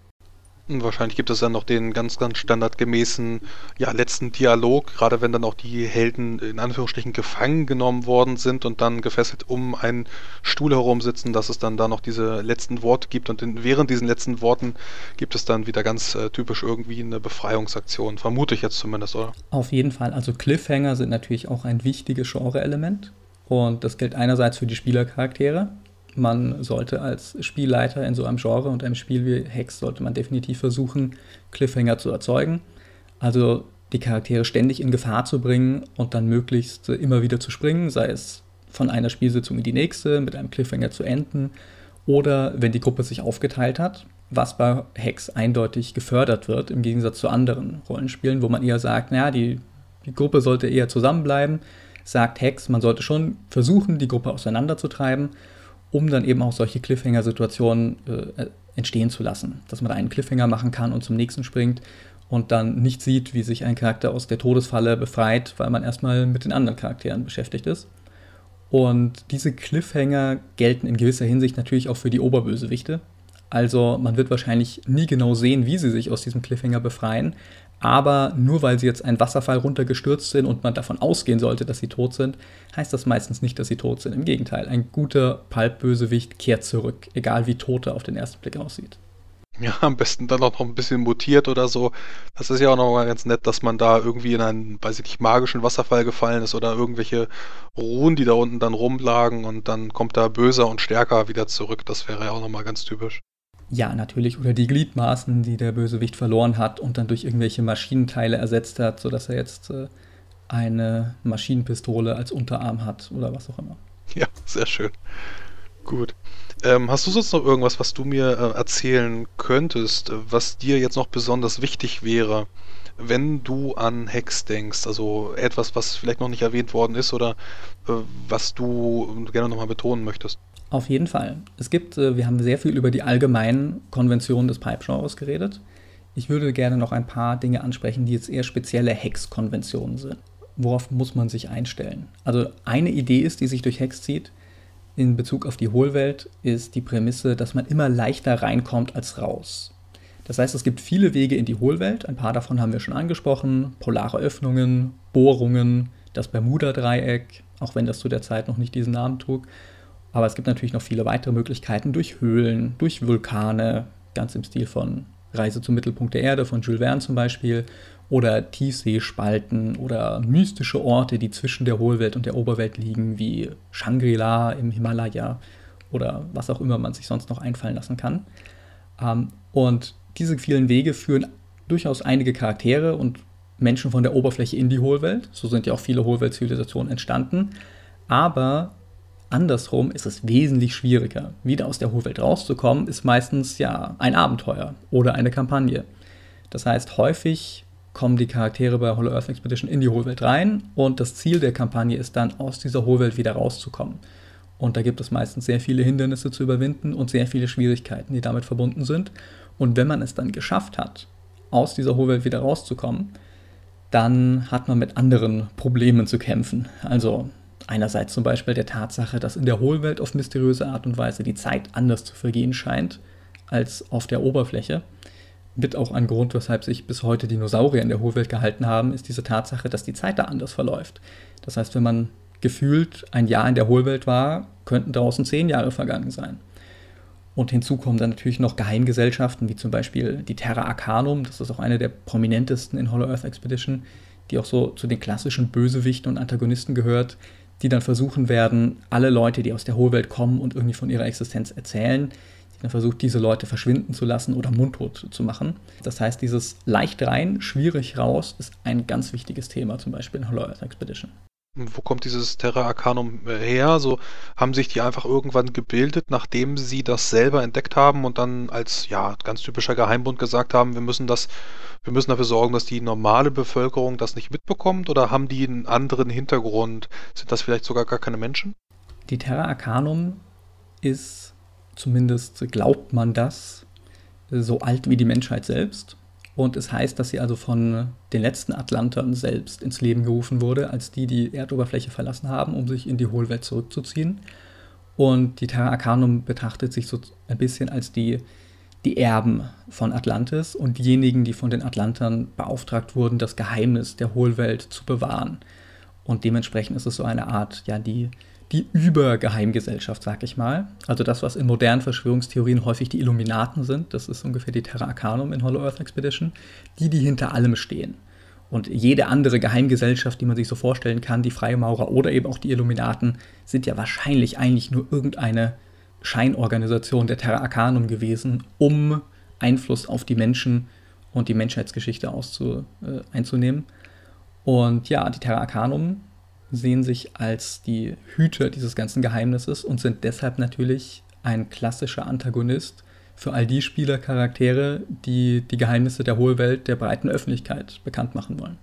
Wahrscheinlich gibt es dann noch den ganz, ganz standardgemäßen ja, letzten Dialog, gerade wenn dann auch die Helden in Anführungsstrichen gefangen genommen worden sind und dann gefesselt um einen Stuhl herum sitzen, dass es dann da noch diese letzten Worte gibt. Und in, während diesen letzten Worten gibt es dann wieder ganz äh, typisch irgendwie eine Befreiungsaktion, vermute ich jetzt zumindest, oder? Auf jeden Fall, also Cliffhanger sind natürlich auch ein wichtiges Genre-Element. Und das gilt einerseits für die Spielercharaktere, man sollte als Spielleiter in so einem Genre und einem Spiel wie Hex sollte man definitiv versuchen, Cliffhanger zu erzeugen. Also die Charaktere ständig in Gefahr zu bringen und dann möglichst immer wieder zu springen, sei es von einer Spielsitzung in die nächste, mit einem Cliffhanger zu enden, oder wenn die Gruppe sich aufgeteilt hat, was bei Hex eindeutig gefördert wird, im Gegensatz zu anderen Rollenspielen, wo man eher sagt, naja, die, die Gruppe sollte eher zusammenbleiben, sagt Hex, man sollte schon versuchen, die Gruppe auseinanderzutreiben um dann eben auch solche Cliffhanger-Situationen äh, entstehen zu lassen. Dass man einen Cliffhanger machen kann und zum nächsten springt und dann nicht sieht, wie sich ein Charakter aus der Todesfalle befreit, weil man erstmal mit den anderen Charakteren beschäftigt ist. Und diese Cliffhanger gelten in gewisser Hinsicht natürlich auch für die Oberbösewichte. Also man wird wahrscheinlich nie genau sehen, wie sie sich aus diesem Cliffhanger befreien. Aber nur weil sie jetzt einen Wasserfall runtergestürzt sind und man davon ausgehen sollte, dass sie tot sind, heißt das meistens nicht, dass sie tot sind. Im Gegenteil, ein guter Pulp-Bösewicht kehrt zurück, egal wie tot er auf den ersten Blick aussieht. Ja, am besten dann auch noch ein bisschen mutiert oder so. Das ist ja auch noch mal ganz nett, dass man da irgendwie in einen, weiß ich nicht, magischen Wasserfall gefallen ist oder irgendwelche Ruhen, die da unten dann rumlagen und dann kommt da böser und stärker wieder zurück. Das wäre ja auch noch mal ganz typisch. Ja, natürlich. Oder die Gliedmaßen, die der Bösewicht verloren hat und dann durch irgendwelche Maschinenteile ersetzt hat, sodass er jetzt äh, eine Maschinenpistole als Unterarm hat oder was auch immer. Ja, sehr schön. Gut. Ähm, hast du sonst noch irgendwas, was du mir äh, erzählen könntest, was dir jetzt noch besonders wichtig wäre, wenn du an Hex denkst? Also etwas, was vielleicht noch nicht erwähnt worden ist oder äh, was du gerne nochmal betonen möchtest? Auf jeden Fall. Es gibt, äh, wir haben sehr viel über die allgemeinen Konventionen des Pipe-Genres geredet. Ich würde gerne noch ein paar Dinge ansprechen, die jetzt eher spezielle Hex-Konventionen sind. Worauf muss man sich einstellen? Also eine Idee ist, die sich durch Hex zieht, in Bezug auf die Hohlwelt, ist die Prämisse, dass man immer leichter reinkommt als raus. Das heißt, es gibt viele Wege in die Hohlwelt, ein paar davon haben wir schon angesprochen, polare Öffnungen, Bohrungen, das Bermuda-Dreieck, auch wenn das zu der Zeit noch nicht diesen Namen trug, aber es gibt natürlich noch viele weitere Möglichkeiten durch Höhlen, durch Vulkane, ganz im Stil von Reise zum Mittelpunkt der Erde von Jules Verne zum Beispiel, oder Tiefseespalten oder mystische Orte, die zwischen der Hohlwelt und der Oberwelt liegen, wie Shangri-La im Himalaya oder was auch immer man sich sonst noch einfallen lassen kann. Ähm, und diese vielen Wege führen durchaus einige Charaktere und Menschen von der Oberfläche in die Hohlwelt. So sind ja auch viele Hohlweltzivilisationen entstanden. Aber Andersrum ist es wesentlich schwieriger. Wieder aus der Hochwelt rauszukommen, ist meistens ja ein Abenteuer oder eine Kampagne. Das heißt, häufig kommen die Charaktere bei Hollow Earth Expedition in die Hohlwelt rein und das Ziel der Kampagne ist dann, aus dieser Hohlwelt wieder rauszukommen. Und da gibt es meistens sehr viele Hindernisse zu überwinden und sehr viele Schwierigkeiten, die damit verbunden sind. Und wenn man es dann geschafft hat, aus dieser Hohlwelt wieder rauszukommen, dann hat man mit anderen Problemen zu kämpfen. Also Einerseits zum Beispiel der Tatsache, dass in der Hohlwelt auf mysteriöse Art und Weise die Zeit anders zu vergehen scheint als auf der Oberfläche. Mit auch ein Grund, weshalb sich bis heute Dinosaurier in der Hohlwelt gehalten haben, ist diese Tatsache, dass die Zeit da anders verläuft. Das heißt, wenn man gefühlt ein Jahr in der Hohlwelt war, könnten draußen zehn Jahre vergangen sein. Und hinzu kommen dann natürlich noch Geheimgesellschaften, wie zum Beispiel die Terra Arcanum, das ist auch eine der prominentesten in Hollow Earth Expedition, die auch so zu den klassischen Bösewichten und Antagonisten gehört, die dann versuchen werden, alle Leute, die aus der Hohlwelt kommen und irgendwie von ihrer Existenz erzählen, die dann versucht, diese Leute verschwinden zu lassen oder mundtot zu machen. Das heißt, dieses leicht rein, schwierig raus ist ein ganz wichtiges Thema, zum Beispiel in Hollow Earth Expedition. Wo kommt dieses Terra Arcanum äh, her? So haben sich die einfach irgendwann gebildet, nachdem sie das selber entdeckt haben und dann als ja ganz typischer Geheimbund gesagt haben, wir müssen das, wir müssen dafür sorgen, dass die normale Bevölkerung das nicht mitbekommt oder haben die einen anderen Hintergrund? Sind das vielleicht sogar gar keine Menschen? Die Terra Arcanum ist, zumindest glaubt man das, so alt wie die Menschheit selbst. Und es heißt, dass sie also von den letzten Atlantern selbst ins Leben gerufen wurde, als die die Erdoberfläche verlassen haben, um sich in die Hohlwelt zurückzuziehen. Und die Terra Arcanum betrachtet sich so ein bisschen als die, die Erben von Atlantis und diejenigen, die von den Atlantern beauftragt wurden, das Geheimnis der Hohlwelt zu bewahren. Und dementsprechend ist es so eine Art, ja, die, die Übergeheimgesellschaft, sag ich mal. Also das, was in modernen Verschwörungstheorien häufig die Illuminaten sind, das ist ungefähr die Terra Arcanum in Hollow Earth Expedition, die, die hinter allem stehen. Und jede andere Geheimgesellschaft, die man sich so vorstellen kann, die Freimaurer oder eben auch die Illuminaten, sind ja wahrscheinlich eigentlich nur irgendeine Scheinorganisation der Terra Arcanum gewesen, um Einfluss auf die Menschen und die Menschheitsgeschichte auszu, äh, einzunehmen. Und ja, die Terra Arcanum sehen sich als die Hüter dieses ganzen Geheimnisses und sind deshalb natürlich ein klassischer Antagonist für all die Spielercharaktere, die die Geheimnisse der Hohlwelt der breiten Öffentlichkeit bekannt machen wollen.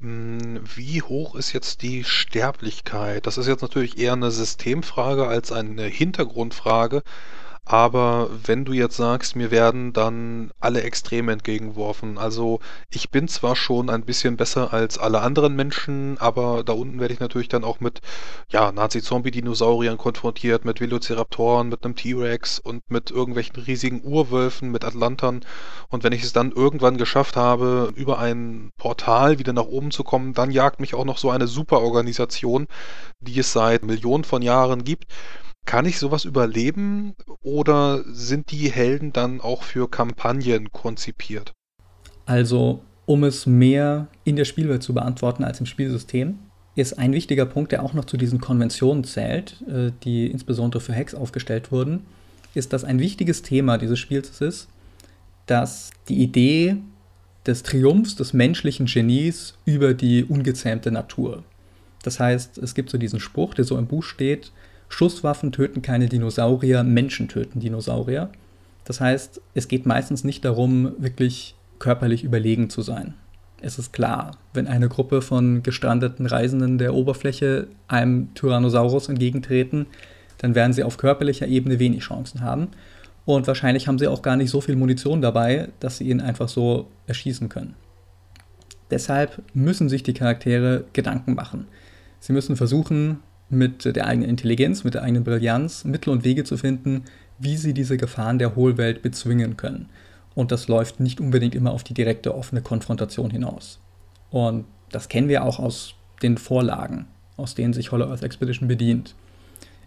Hm, wie hoch ist jetzt die Sterblichkeit? Das ist jetzt natürlich eher eine Systemfrage als eine Hintergrundfrage. Aber wenn du jetzt sagst, mir werden dann alle Extreme entgegengeworfen, also ich bin zwar schon ein bisschen besser als alle anderen Menschen, aber da unten werde ich natürlich dann auch mit, ja, Nazi-Zombie-Dinosauriern konfrontiert, mit Velociraptoren, mit einem T-Rex und mit irgendwelchen riesigen Urwölfen, mit Atlantern. Und wenn ich es dann irgendwann geschafft habe, über ein Portal wieder nach oben zu kommen, dann jagt mich auch noch so eine Superorganisation, die es seit Millionen von Jahren gibt. Kann ich sowas überleben oder sind die Helden dann auch für Kampagnen konzipiert? Also, um es mehr in der Spielwelt zu beantworten als im Spielsystem, ist ein wichtiger Punkt, der auch noch zu diesen Konventionen zählt, äh, die insbesondere für Hacks aufgestellt wurden, ist, dass ein wichtiges Thema dieses Spiels ist, dass die Idee des Triumphs des menschlichen Genies über die ungezähmte Natur. Das heißt, es gibt so diesen Spruch, der so im Buch steht, Schusswaffen töten keine Dinosaurier, Menschen töten Dinosaurier. Das heißt, es geht meistens nicht darum, wirklich körperlich überlegen zu sein. Es ist klar, wenn eine Gruppe von gestrandeten Reisenden der Oberfläche einem Tyrannosaurus entgegentreten, dann werden sie auf körperlicher Ebene wenig Chancen haben. Und wahrscheinlich haben sie auch gar nicht so viel Munition dabei, dass sie ihn einfach so erschießen können. Deshalb müssen sich die Charaktere Gedanken machen. Sie müssen versuchen, mit der eigenen Intelligenz, mit der eigenen Brillanz Mittel und Wege zu finden, wie sie diese Gefahren der Hohlwelt bezwingen können. Und das läuft nicht unbedingt immer auf die direkte offene Konfrontation hinaus. Und das kennen wir auch aus den Vorlagen, aus denen sich Hollow Earth Expedition bedient.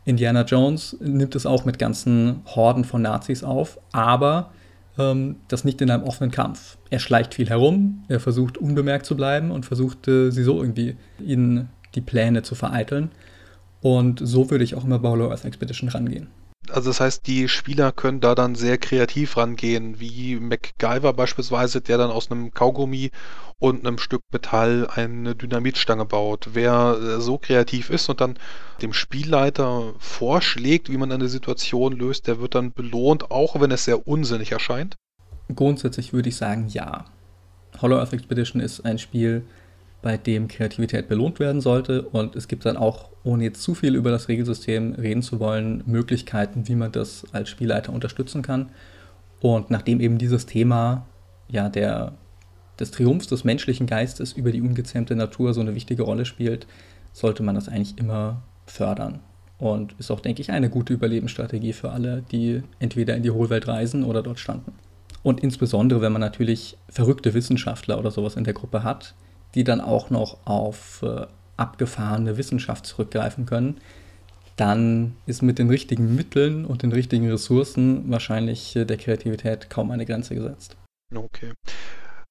Indiana Jones nimmt es auch mit ganzen Horden von Nazis auf, aber ähm, das nicht in einem offenen Kampf. Er schleicht viel herum, er versucht unbemerkt zu bleiben und versucht äh, sie so irgendwie in die Pläne zu vereiteln. Und so würde ich auch immer bei Hollow Earth Expedition rangehen. Also das heißt, die Spieler können da dann sehr kreativ rangehen, wie MacGyver beispielsweise, der dann aus einem Kaugummi und einem Stück Metall eine Dynamitstange baut. Wer äh, so kreativ ist und dann dem Spielleiter vorschlägt, wie man eine Situation löst, der wird dann belohnt, auch wenn es sehr unsinnig erscheint. Grundsätzlich würde ich sagen, ja. Hollow Earth Expedition ist ein Spiel, bei dem Kreativität belohnt werden sollte. Und es gibt dann auch, ohne jetzt zu viel über das Regelsystem reden zu wollen, Möglichkeiten, wie man das als Spielleiter unterstützen kann. Und nachdem eben dieses Thema ja der, des Triumphs des menschlichen Geistes über die ungezähmte Natur so eine wichtige Rolle spielt, sollte man das eigentlich immer fördern. Und ist auch, denke ich, eine gute Überlebensstrategie für alle, die entweder in die Hohlwelt reisen oder dort standen. Und insbesondere, wenn man natürlich verrückte Wissenschaftler oder sowas in der Gruppe hat, die dann auch noch auf äh, abgefahrene Wissenschaft zurückgreifen können, dann ist mit den richtigen Mitteln und den richtigen Ressourcen wahrscheinlich äh, der Kreativität kaum eine Grenze gesetzt. Okay.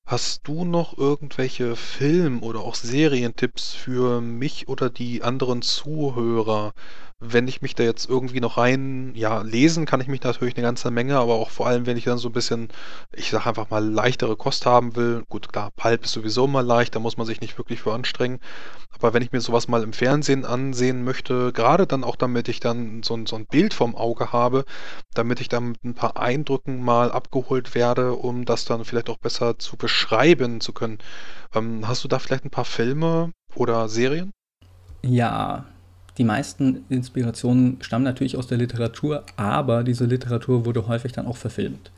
Hast du noch irgendwelche Film- oder auch Serientipps für mich oder die anderen Zuhörer? Wenn ich mich da jetzt irgendwie noch rein, ja, lesen kann ich mich natürlich eine ganze Menge, aber auch vor allem, wenn ich dann so ein bisschen, ich sag einfach mal, leichtere Kost haben will. Gut, klar, Pulp ist sowieso mal leicht, da muss man sich nicht wirklich für anstrengen. Aber wenn ich mir sowas mal im Fernsehen ansehen möchte, gerade dann auch damit ich dann so ein, so ein Bild vom Auge habe, damit ich dann mit ein paar Eindrücken mal abgeholt werde, um das dann vielleicht auch besser zu beschreiben zu können. Ähm, hast du da vielleicht ein paar Filme oder Serien? Ja, die meisten Inspirationen stammen natürlich aus der Literatur, aber diese Literatur wurde häufig dann auch verfilmt.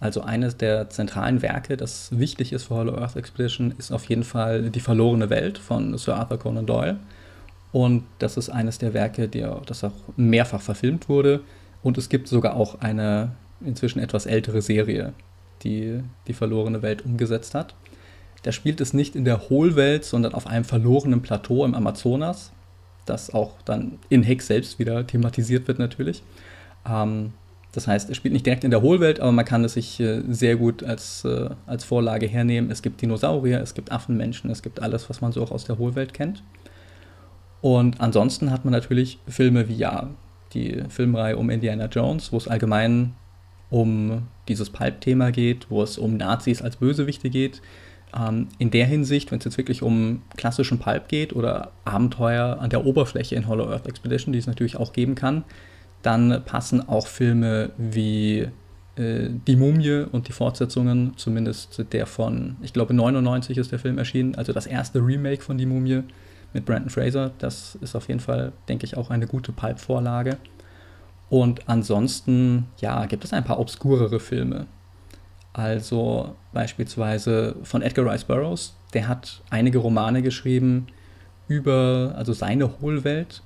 Also eines der zentralen Werke, das wichtig ist für Hollow Earth Expedition, ist auf jeden Fall Die verlorene Welt von Sir Arthur Conan Doyle. Und das ist eines der Werke, die, das auch mehrfach verfilmt wurde. Und es gibt sogar auch eine inzwischen etwas ältere Serie, die die verlorene Welt umgesetzt hat. Da spielt es nicht in der Hohlwelt, sondern auf einem verlorenen Plateau im Amazonas, das auch dann in Hex selbst wieder thematisiert wird natürlich. Ähm, das heißt, es spielt nicht direkt in der Hohlwelt, aber man kann es sich äh, sehr gut als, äh, als Vorlage hernehmen. Es gibt Dinosaurier, es gibt Affenmenschen, es gibt alles, was man so auch aus der Hohlwelt kennt. Und ansonsten hat man natürlich Filme wie ja, die Filmreihe um Indiana Jones, wo es allgemein um dieses Pulp-Thema geht, wo es um Nazis als Bösewichte geht. Ähm, in der Hinsicht, wenn es jetzt wirklich um klassischen Pulp geht oder Abenteuer an der Oberfläche in Hollow Earth Expedition, die es natürlich auch geben kann, dann passen auch Filme wie äh, Die Mumie und die Fortsetzungen, zumindest der von, ich glaube 99 ist der Film erschienen, also das erste Remake von Die Mumie mit Brandon Fraser. Das ist auf jeden Fall, denke ich, auch eine gute Pulp-Vorlage. Und ansonsten, ja, gibt es ein paar obskurere Filme. Also beispielsweise von Edgar Rice Burroughs, der hat einige Romane geschrieben über also seine Hohlwelt.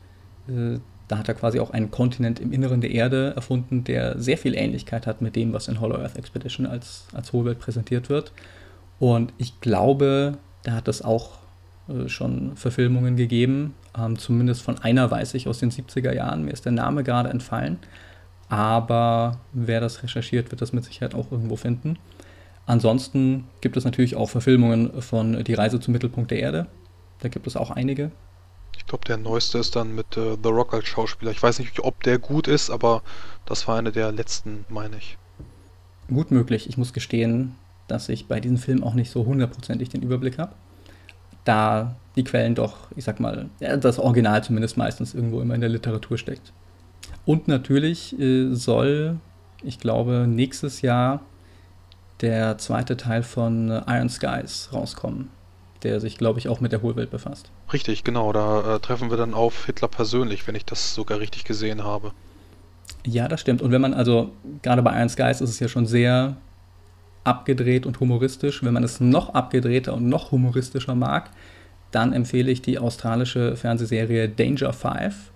Äh, da hat er quasi auch einen Kontinent im Inneren der Erde erfunden, der sehr viel Ähnlichkeit hat mit dem, was in Hollow Earth Expedition als, als Hohlwelt präsentiert wird. Und ich glaube, da hat es auch äh, schon Verfilmungen gegeben. Ähm, zumindest von einer weiß ich aus den 70er Jahren. Mir ist der Name gerade entfallen. Aber wer das recherchiert, wird das mit Sicherheit auch irgendwo finden. Ansonsten gibt es natürlich auch Verfilmungen von Die Reise zum Mittelpunkt der Erde. Da gibt es auch einige. Ich glaube, der neueste ist dann mit äh, The Rock als Schauspieler. Ich weiß nicht, ob der gut ist, aber das war eine der letzten, meine ich. Gut möglich. Ich muss gestehen, dass ich bei diesem Film auch nicht so hundertprozentig den Überblick habe. Da die Quellen doch, ich sag mal, das Original zumindest meistens irgendwo immer in der Literatur steckt. Und natürlich äh, soll, ich glaube, nächstes Jahr der zweite Teil von äh, Iron Skies rauskommen, der sich, glaube ich, auch mit der Hohlwelt befasst. Richtig, genau. Da äh, treffen wir dann auf Hitler persönlich, wenn ich das sogar richtig gesehen habe. Ja, das stimmt. Und wenn man also, gerade bei Iron Skies ist es ja schon sehr abgedreht und humoristisch. Wenn man es noch abgedrehter und noch humoristischer mag, dann empfehle ich die australische Fernsehserie Danger Five.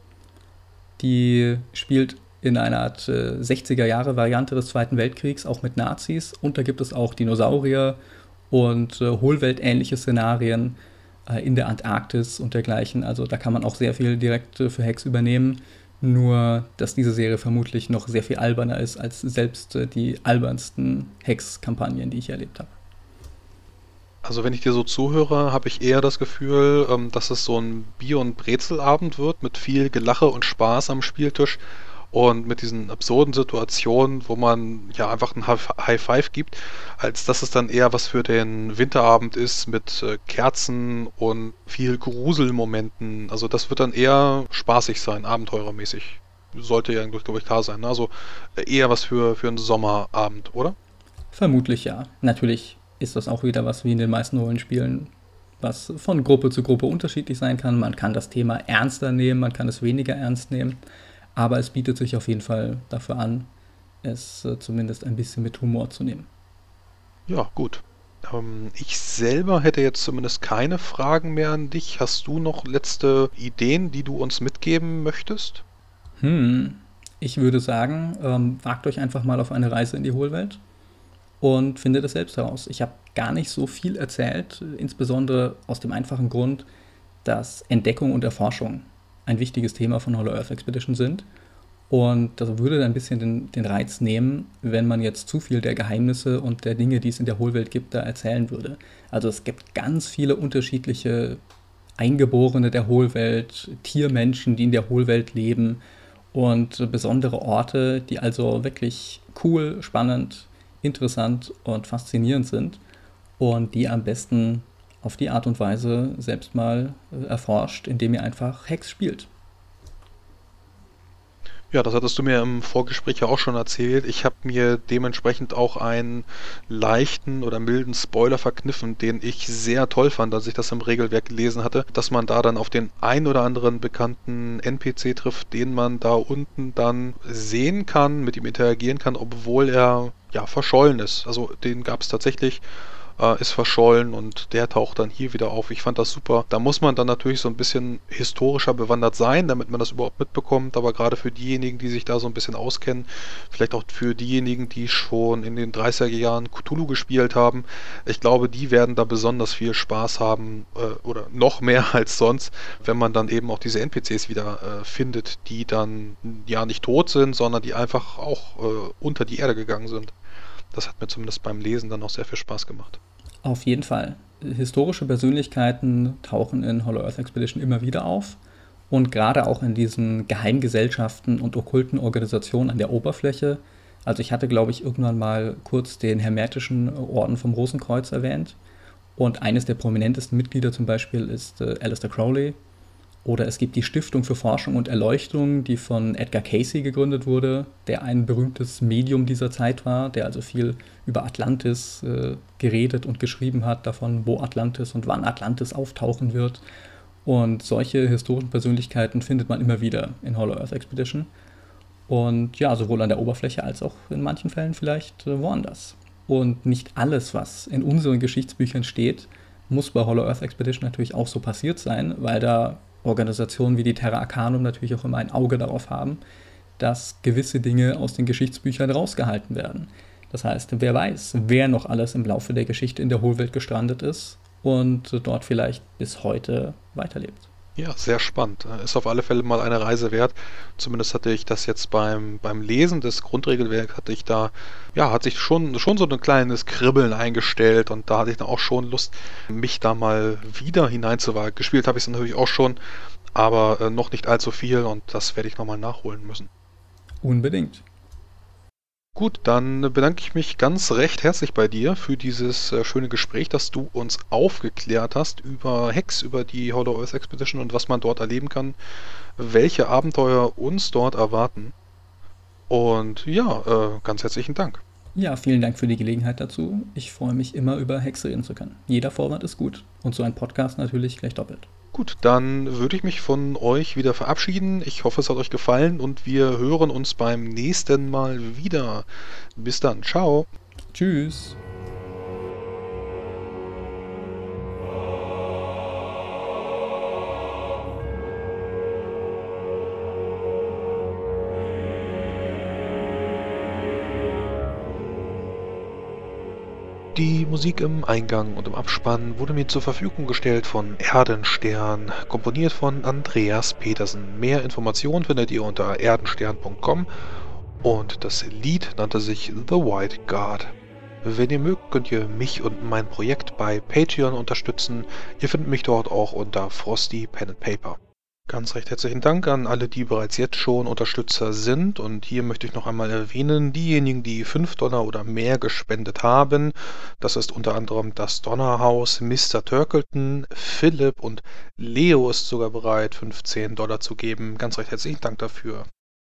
Die spielt in einer Art äh, 60er-Jahre-Variante des Zweiten Weltkriegs, auch mit Nazis. Und da gibt es auch Dinosaurier und äh, Hohlwelt-ähnliche Szenarien äh, in der Antarktis und dergleichen. Also da kann man auch sehr viel direkt äh, für Hex übernehmen. Nur, dass diese Serie vermutlich noch sehr viel alberner ist als selbst äh, die albernsten Hex-Kampagnen, die ich erlebt habe. Also wenn ich dir so zuhöre, habe ich eher das Gefühl, ähm, dass es so ein Bier- und Brezelabend wird mit viel Gelache und Spaß am Spieltisch und mit diesen absurden Situationen, wo man ja einfach ein High Five gibt, als dass es dann eher was für den Winterabend ist mit äh, Kerzen und viel Gruselmomenten. Also das wird dann eher spaßig sein, abenteurermäßig. Sollte ja, glaube ich, klar sein. Ne? Also äh, eher was für, für einen Sommerabend, oder? Vermutlich ja. Natürlich ist das auch wieder was wie in den meisten Rollenspielen, was von Gruppe zu Gruppe unterschiedlich sein kann. Man kann das Thema ernster nehmen, man kann es weniger ernst nehmen. Aber es bietet sich auf jeden Fall dafür an, es äh, zumindest ein bisschen mit Humor zu nehmen. Ja, gut. Ähm, ich selber hätte jetzt zumindest keine Fragen mehr an dich. Hast du noch letzte Ideen, die du uns mitgeben möchtest? Hm, ich würde sagen, ähm, wagt euch einfach mal auf eine Reise in die Hohlwelt und findet es selbst heraus. Ich habe gar nicht so viel erzählt, insbesondere aus dem einfachen Grund, dass Entdeckung und Erforschung ein wichtiges Thema von Hollow Earth Expedition sind. Und das würde dann ein bisschen den, den, Reiz nehmen, wenn man jetzt zu viel der Geheimnisse und der Dinge, die es in der Hohlwelt gibt, da erzählen würde. Also es gibt ganz viele unterschiedliche Eingeborene der Hohlwelt, Tiermenschen, die in der Hohlwelt leben und besondere Orte, die also wirklich cool, spannend, interessant und faszinierend sind und die am besten auf die Art und Weise selbst mal äh, erforscht, indem ihr einfach Hex spielt. Ja, das hattest du mir im Vorgespräch ja auch schon erzählt. Ich habe mir dementsprechend auch einen leichten oder milden Spoiler verkniffen, den ich sehr toll fand, als ich das im Regelwerk gelesen hatte, dass man da dann auf den ein oder anderen bekannten NPC trifft, den man da unten dann sehen kann, mit ihm interagieren kann, obwohl er ja verschollen ist. Also den gab es tatsächlich äh, ist verschollen und der taucht dann hier wieder auf. Ich fand das super. Da muss man dann natürlich so ein bisschen historischer bewandert sein, damit man das überhaupt mitbekommt. Aber gerade für diejenigen, die sich da so ein bisschen auskennen, vielleicht auch für diejenigen, die schon in den 30er Jahren Cthulhu gespielt haben, ich glaube, die werden da besonders viel Spaß haben äh, oder noch mehr als sonst, wenn man dann eben auch diese NPCs wieder äh, findet, die dann ja nicht tot sind, sondern die einfach auch äh, unter die Erde gegangen sind. Das hat mir zumindest beim Lesen dann auch sehr viel Spaß gemacht. Auf jeden Fall. Historische Persönlichkeiten tauchen in Hollow Earth Expedition immer wieder auf. Und gerade auch in diesen Geheimgesellschaften und okkulten Organisationen an der Oberfläche. Also ich hatte, glaube ich, irgendwann mal kurz den hermetischen Orden vom Rosenkreuz erwähnt. Und eines der prominentesten Mitglieder zum Beispiel ist äh, Alistair Crowley, oder es gibt die Stiftung für Forschung und Erleuchtung, die von Edgar Casey gegründet wurde, der ein berühmtes Medium dieser Zeit war, der also viel über Atlantis äh, geredet und geschrieben hat, davon, wo Atlantis und wann Atlantis auftauchen wird. Und solche historischen Persönlichkeiten findet man immer wieder in Hollow Earth Expedition. Und ja, sowohl an der Oberfläche als auch in manchen Fällen vielleicht äh, woanders. Und nicht alles, was in unseren Geschichtsbüchern steht, muss bei Hollow Earth Expedition natürlich auch so passiert sein, weil da Organisationen wie die Terra Arcanum natürlich auch immer ein Auge darauf haben, dass gewisse Dinge aus den Geschichtsbüchern rausgehalten werden. Das heißt, wer weiß, wer noch alles im Laufe der Geschichte in der Hohlwelt gestrandet ist und dort vielleicht bis heute weiterlebt. Ja, sehr spannend. Ist auf alle Fälle mal eine Reise wert. Zumindest hatte ich das jetzt beim, beim Lesen des Grundregelwerks, hatte ich da, ja, hat sich schon, schon so ein kleines Kribbeln eingestellt und da hatte ich dann auch schon Lust, mich da mal wieder hineinzuwagen. Gespielt habe ich es natürlich auch schon, aber äh, noch nicht allzu viel und das werde ich nochmal nachholen müssen. Unbedingt. Gut, dann bedanke ich mich ganz recht herzlich bei dir für dieses äh, schöne Gespräch, dass du uns aufgeklärt hast über Hex, über die Hollow Earth Expedition und was man dort erleben kann, welche Abenteuer uns dort erwarten. Und ja, äh, ganz herzlichen Dank. Ja, vielen Dank für die Gelegenheit dazu. Ich freue mich immer über Hex reden zu können. Jeder Vorwand ist gut und so ein Podcast natürlich gleich doppelt. Gut, dann würde ich mich von euch wieder verabschieden. Ich hoffe, es hat euch gefallen und wir hören uns beim nächsten Mal wieder. Bis dann, ciao. Tschüss. Musik im Eingang und im Abspann wurde mir zur Verfügung gestellt von Erdenstern, komponiert von Andreas Petersen. Mehr Informationen findet ihr unter erdenstern.com und das Lied nannte sich The White Guard. Wenn ihr mögt, könnt ihr mich und mein Projekt bei Patreon unterstützen. Ihr findet mich dort auch unter Frosty Pen and Paper. Ganz recht herzlichen Dank an alle, die bereits jetzt schon Unterstützer sind. Und hier möchte ich noch einmal erwähnen, diejenigen, die 5 Dollar oder mehr gespendet haben. Das ist unter anderem das Donnerhaus, Mr. Turkleton, Philipp und Leo ist sogar bereit, 15 Dollar zu geben. Ganz recht herzlichen Dank dafür.